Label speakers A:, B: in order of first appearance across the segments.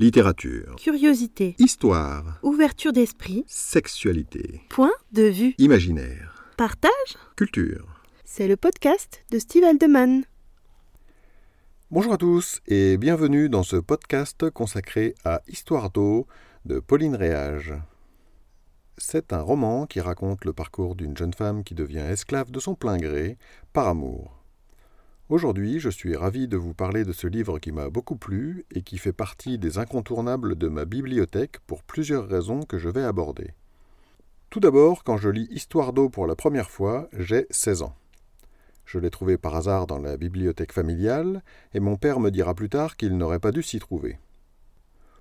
A: Littérature.
B: Curiosité.
A: Histoire.
B: Ouverture d'esprit.
A: Sexualité.
B: Point de vue.
A: Imaginaire.
B: Partage.
A: Culture.
B: C'est le podcast de Steve Aldeman.
A: Bonjour à tous et bienvenue dans ce podcast consacré à Histoire d'eau de Pauline Réage. C'est un roman qui raconte le parcours d'une jeune femme qui devient esclave de son plein gré par amour. Aujourd'hui, je suis ravi de vous parler de ce livre qui m'a beaucoup plu et qui fait partie des incontournables de ma bibliothèque pour plusieurs raisons que je vais aborder. Tout d'abord, quand je lis Histoire d'eau pour la première fois, j'ai 16 ans. Je l'ai trouvé par hasard dans la bibliothèque familiale, et mon père me dira plus tard qu'il n'aurait pas dû s'y trouver.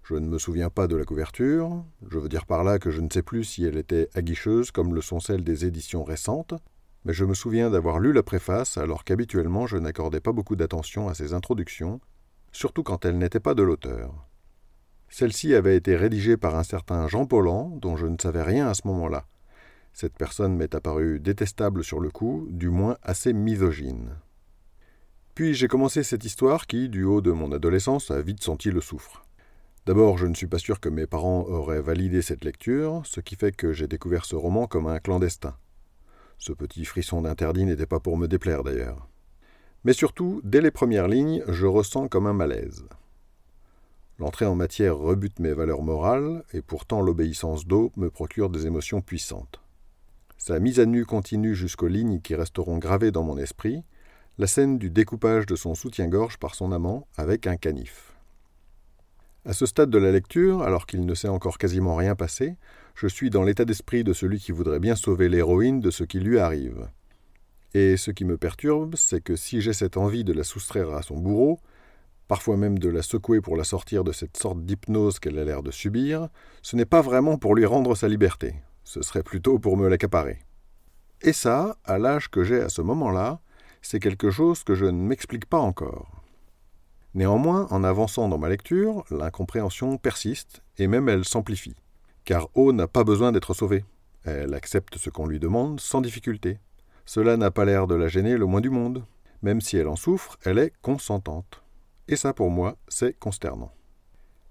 A: Je ne me souviens pas de la couverture, je veux dire par là que je ne sais plus si elle était aguicheuse comme le sont celles des éditions récentes, mais je me souviens d'avoir lu la préface alors qu'habituellement je n'accordais pas beaucoup d'attention à ces introductions, surtout quand elles n'étaient pas de l'auteur. Celle-ci avait été rédigée par un certain Jean Paulan, dont je ne savais rien à ce moment-là. Cette personne m'est apparue détestable sur le coup, du moins assez misogyne. Puis j'ai commencé cette histoire qui, du haut de mon adolescence, a vite senti le soufre. D'abord, je ne suis pas sûr que mes parents auraient validé cette lecture, ce qui fait que j'ai découvert ce roman comme un clandestin. Ce petit frisson d'interdit n'était pas pour me déplaire d'ailleurs. Mais surtout, dès les premières lignes, je ressens comme un malaise. L'entrée en matière rebute mes valeurs morales, et pourtant l'obéissance d'eau me procure des émotions puissantes. Sa mise à nu continue jusqu'aux lignes qui resteront gravées dans mon esprit, la scène du découpage de son soutien-gorge par son amant avec un canif. À ce stade de la lecture, alors qu'il ne s'est encore quasiment rien passé, je suis dans l'état d'esprit de celui qui voudrait bien sauver l'héroïne de ce qui lui arrive. Et ce qui me perturbe, c'est que si j'ai cette envie de la soustraire à son bourreau, parfois même de la secouer pour la sortir de cette sorte d'hypnose qu'elle a l'air de subir, ce n'est pas vraiment pour lui rendre sa liberté, ce serait plutôt pour me l'accaparer. Et ça, à l'âge que j'ai à ce moment-là, c'est quelque chose que je ne m'explique pas encore. Néanmoins, en avançant dans ma lecture, l'incompréhension persiste, et même elle s'amplifie car O n'a pas besoin d'être sauvée. Elle accepte ce qu'on lui demande sans difficulté. Cela n'a pas l'air de la gêner le moins du monde. Même si elle en souffre, elle est consentante. Et ça, pour moi, c'est consternant.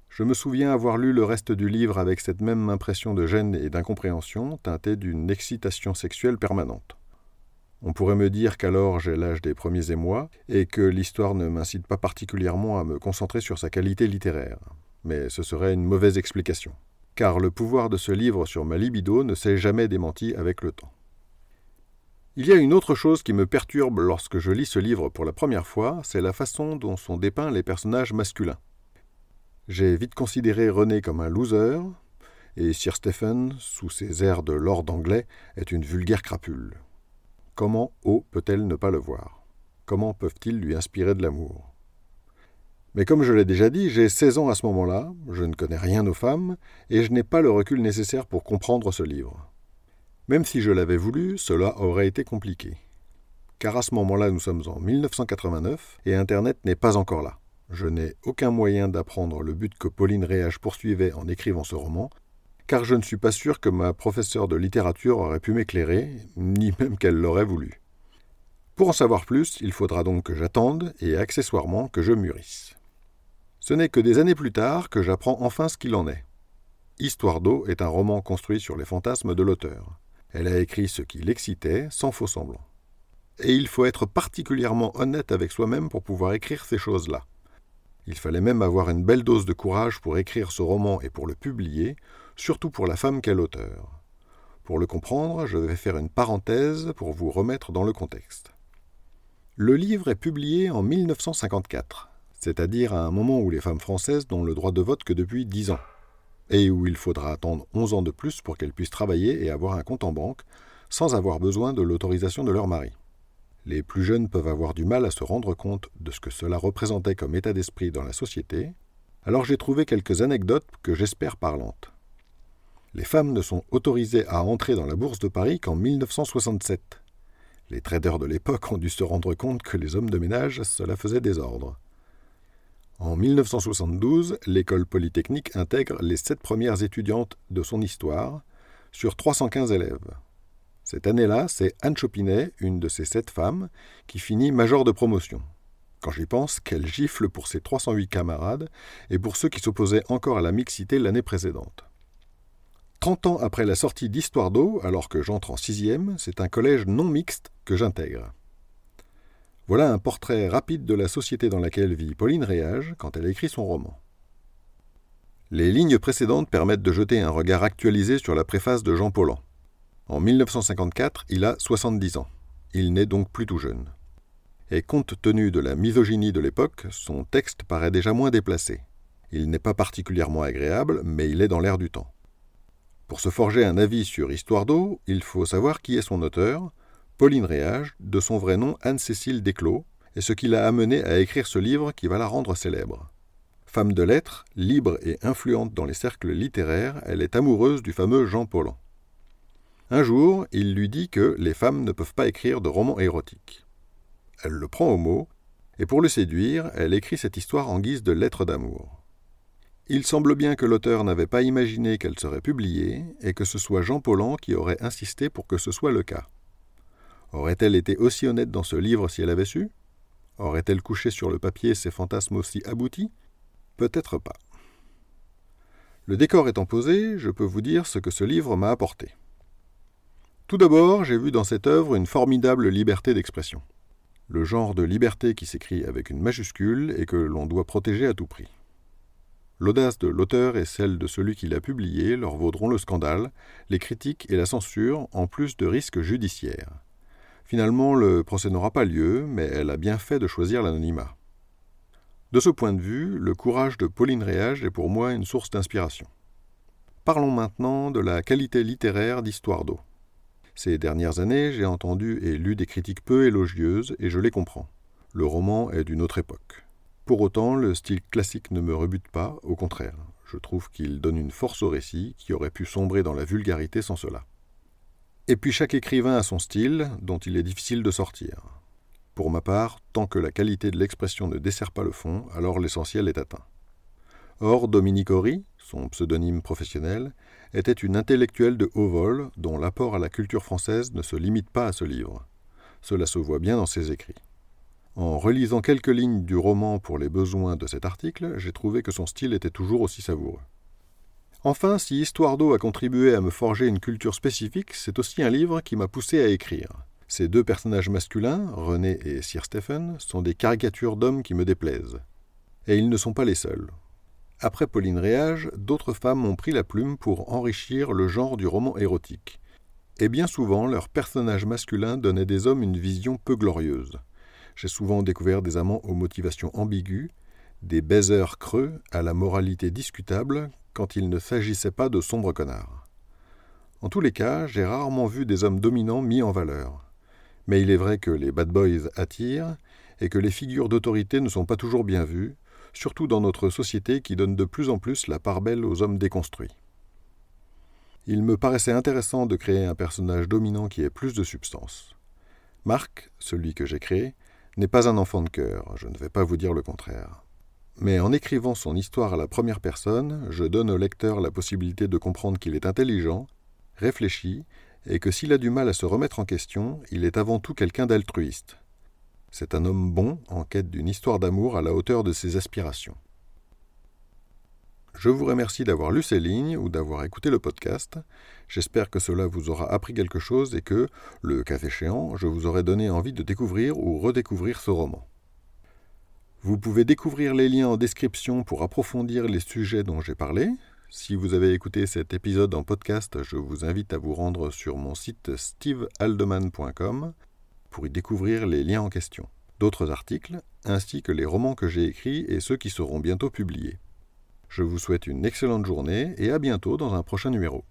A: Je me souviens avoir lu le reste du livre avec cette même impression de gêne et d'incompréhension, teintée d'une excitation sexuelle permanente. On pourrait me dire qu'alors j'ai l'âge des premiers émois, et que l'histoire ne m'incite pas particulièrement à me concentrer sur sa qualité littéraire. Mais ce serait une mauvaise explication car le pouvoir de ce livre sur ma libido ne s'est jamais démenti avec le temps. Il y a une autre chose qui me perturbe lorsque je lis ce livre pour la première fois, c'est la façon dont sont dépeints les personnages masculins. J'ai vite considéré René comme un loser, et Sir Stephen, sous ses airs de lord anglais, est une vulgaire crapule. Comment O peut-elle ne pas le voir? Comment peuvent-ils lui inspirer de l'amour? Mais comme je l'ai déjà dit, j'ai 16 ans à ce moment-là, je ne connais rien aux femmes, et je n'ai pas le recul nécessaire pour comprendre ce livre. Même si je l'avais voulu, cela aurait été compliqué. Car à ce moment-là, nous sommes en 1989, et Internet n'est pas encore là. Je n'ai aucun moyen d'apprendre le but que Pauline Réage poursuivait en écrivant ce roman, car je ne suis pas sûr que ma professeure de littérature aurait pu m'éclairer, ni même qu'elle l'aurait voulu. Pour en savoir plus, il faudra donc que j'attende et accessoirement que je mûrisse. Ce n'est que des années plus tard que j'apprends enfin ce qu'il en est. Histoire d'eau est un roman construit sur les fantasmes de l'auteur. Elle a écrit ce qui l'excitait, sans faux semblant. Et il faut être particulièrement honnête avec soi-même pour pouvoir écrire ces choses-là. Il fallait même avoir une belle dose de courage pour écrire ce roman et pour le publier, surtout pour la femme qu'est l'auteur. Pour le comprendre, je vais faire une parenthèse pour vous remettre dans le contexte. Le livre est publié en 1954 c'est-à-dire à un moment où les femmes françaises n'ont le droit de vote que depuis 10 ans, et où il faudra attendre 11 ans de plus pour qu'elles puissent travailler et avoir un compte en banque, sans avoir besoin de l'autorisation de leur mari. Les plus jeunes peuvent avoir du mal à se rendre compte de ce que cela représentait comme état d'esprit dans la société, alors j'ai trouvé quelques anecdotes que j'espère parlantes. Les femmes ne sont autorisées à entrer dans la bourse de Paris qu'en 1967. Les traders de l'époque ont dû se rendre compte que les hommes de ménage, cela faisait désordre. En 1972, l'école polytechnique intègre les sept premières étudiantes de son histoire, sur 315 élèves. Cette année-là, c'est Anne Chopinet, une de ces sept femmes, qui finit major de promotion. Quand j'y pense, quelle gifle pour ses 308 camarades et pour ceux qui s'opposaient encore à la mixité l'année précédente. Trente ans après la sortie d'Histoire d'eau, alors que j'entre en sixième, c'est un collège non mixte que j'intègre. Voilà un portrait rapide de la société dans laquelle vit Pauline Réage quand elle écrit son roman. Les lignes précédentes permettent de jeter un regard actualisé sur la préface de Jean Paulhan. En 1954, il a 70 ans. Il n'est donc plus tout jeune. Et compte tenu de la misogynie de l'époque, son texte paraît déjà moins déplacé. Il n'est pas particulièrement agréable, mais il est dans l'air du temps. Pour se forger un avis sur Histoire d'eau, il faut savoir qui est son auteur, Pauline Réage, de son vrai nom Anne-Cécile Desclos, et ce qui l'a amené à écrire ce livre qui va la rendre célèbre. Femme de lettres, libre et influente dans les cercles littéraires, elle est amoureuse du fameux Jean Paulhan. Un jour, il lui dit que les femmes ne peuvent pas écrire de romans érotiques. Elle le prend au mot, et pour le séduire, elle écrit cette histoire en guise de lettre d'amour. Il semble bien que l'auteur n'avait pas imaginé qu'elle serait publiée, et que ce soit Jean Paulhan qui aurait insisté pour que ce soit le cas. Aurait-elle été aussi honnête dans ce livre si elle avait su? Aurait-elle couché sur le papier ses fantasmes aussi aboutis? Peut-être pas. Le décor étant posé, je peux vous dire ce que ce livre m'a apporté. Tout d'abord, j'ai vu dans cette œuvre une formidable liberté d'expression. Le genre de liberté qui s'écrit avec une majuscule et que l'on doit protéger à tout prix. L'audace de l'auteur et celle de celui qui l'a publié leur vaudront le scandale, les critiques et la censure, en plus de risques judiciaires. Finalement, le procès n'aura pas lieu, mais elle a bien fait de choisir l'anonymat. De ce point de vue, le courage de Pauline Réage est pour moi une source d'inspiration. Parlons maintenant de la qualité littéraire d'Histoire d'eau. Ces dernières années, j'ai entendu et lu des critiques peu élogieuses, et je les comprends. Le roman est d'une autre époque. Pour autant, le style classique ne me rebute pas, au contraire. Je trouve qu'il donne une force au récit qui aurait pu sombrer dans la vulgarité sans cela. Et puis chaque écrivain a son style, dont il est difficile de sortir. Pour ma part, tant que la qualité de l'expression ne dessert pas le fond, alors l'essentiel est atteint. Or, Dominique Horry, son pseudonyme professionnel, était une intellectuelle de haut vol dont l'apport à la culture française ne se limite pas à ce livre. Cela se voit bien dans ses écrits. En relisant quelques lignes du roman pour les besoins de cet article, j'ai trouvé que son style était toujours aussi savoureux. Enfin, si Histoire d'eau a contribué à me forger une culture spécifique, c'est aussi un livre qui m'a poussé à écrire. Ces deux personnages masculins, René et Sir Stephen, sont des caricatures d'hommes qui me déplaisent. Et ils ne sont pas les seuls. Après Pauline Réage, d'autres femmes ont pris la plume pour enrichir le genre du roman érotique. Et bien souvent, leurs personnages masculins donnaient des hommes une vision peu glorieuse. J'ai souvent découvert des amants aux motivations ambiguës, des baiseurs creux à la moralité discutable quand il ne s'agissait pas de sombres connards. En tous les cas, j'ai rarement vu des hommes dominants mis en valeur. Mais il est vrai que les bad boys attirent et que les figures d'autorité ne sont pas toujours bien vues, surtout dans notre société qui donne de plus en plus la part belle aux hommes déconstruits. Il me paraissait intéressant de créer un personnage dominant qui ait plus de substance. Marc, celui que j'ai créé, n'est pas un enfant de cœur, je ne vais pas vous dire le contraire. Mais en écrivant son histoire à la première personne, je donne au lecteur la possibilité de comprendre qu'il est intelligent, réfléchi, et que s'il a du mal à se remettre en question, il est avant tout quelqu'un d'altruiste. C'est un homme bon en quête d'une histoire d'amour à la hauteur de ses aspirations. Je vous remercie d'avoir lu ces lignes ou d'avoir écouté le podcast. J'espère que cela vous aura appris quelque chose et que, le cas échéant, je vous aurai donné envie de découvrir ou redécouvrir ce roman. Vous pouvez découvrir les liens en description pour approfondir les sujets dont j'ai parlé. Si vous avez écouté cet épisode en podcast, je vous invite à vous rendre sur mon site stevehaldeman.com pour y découvrir les liens en question, d'autres articles, ainsi que les romans que j'ai écrits et ceux qui seront bientôt publiés. Je vous souhaite une excellente journée et à bientôt dans un prochain numéro.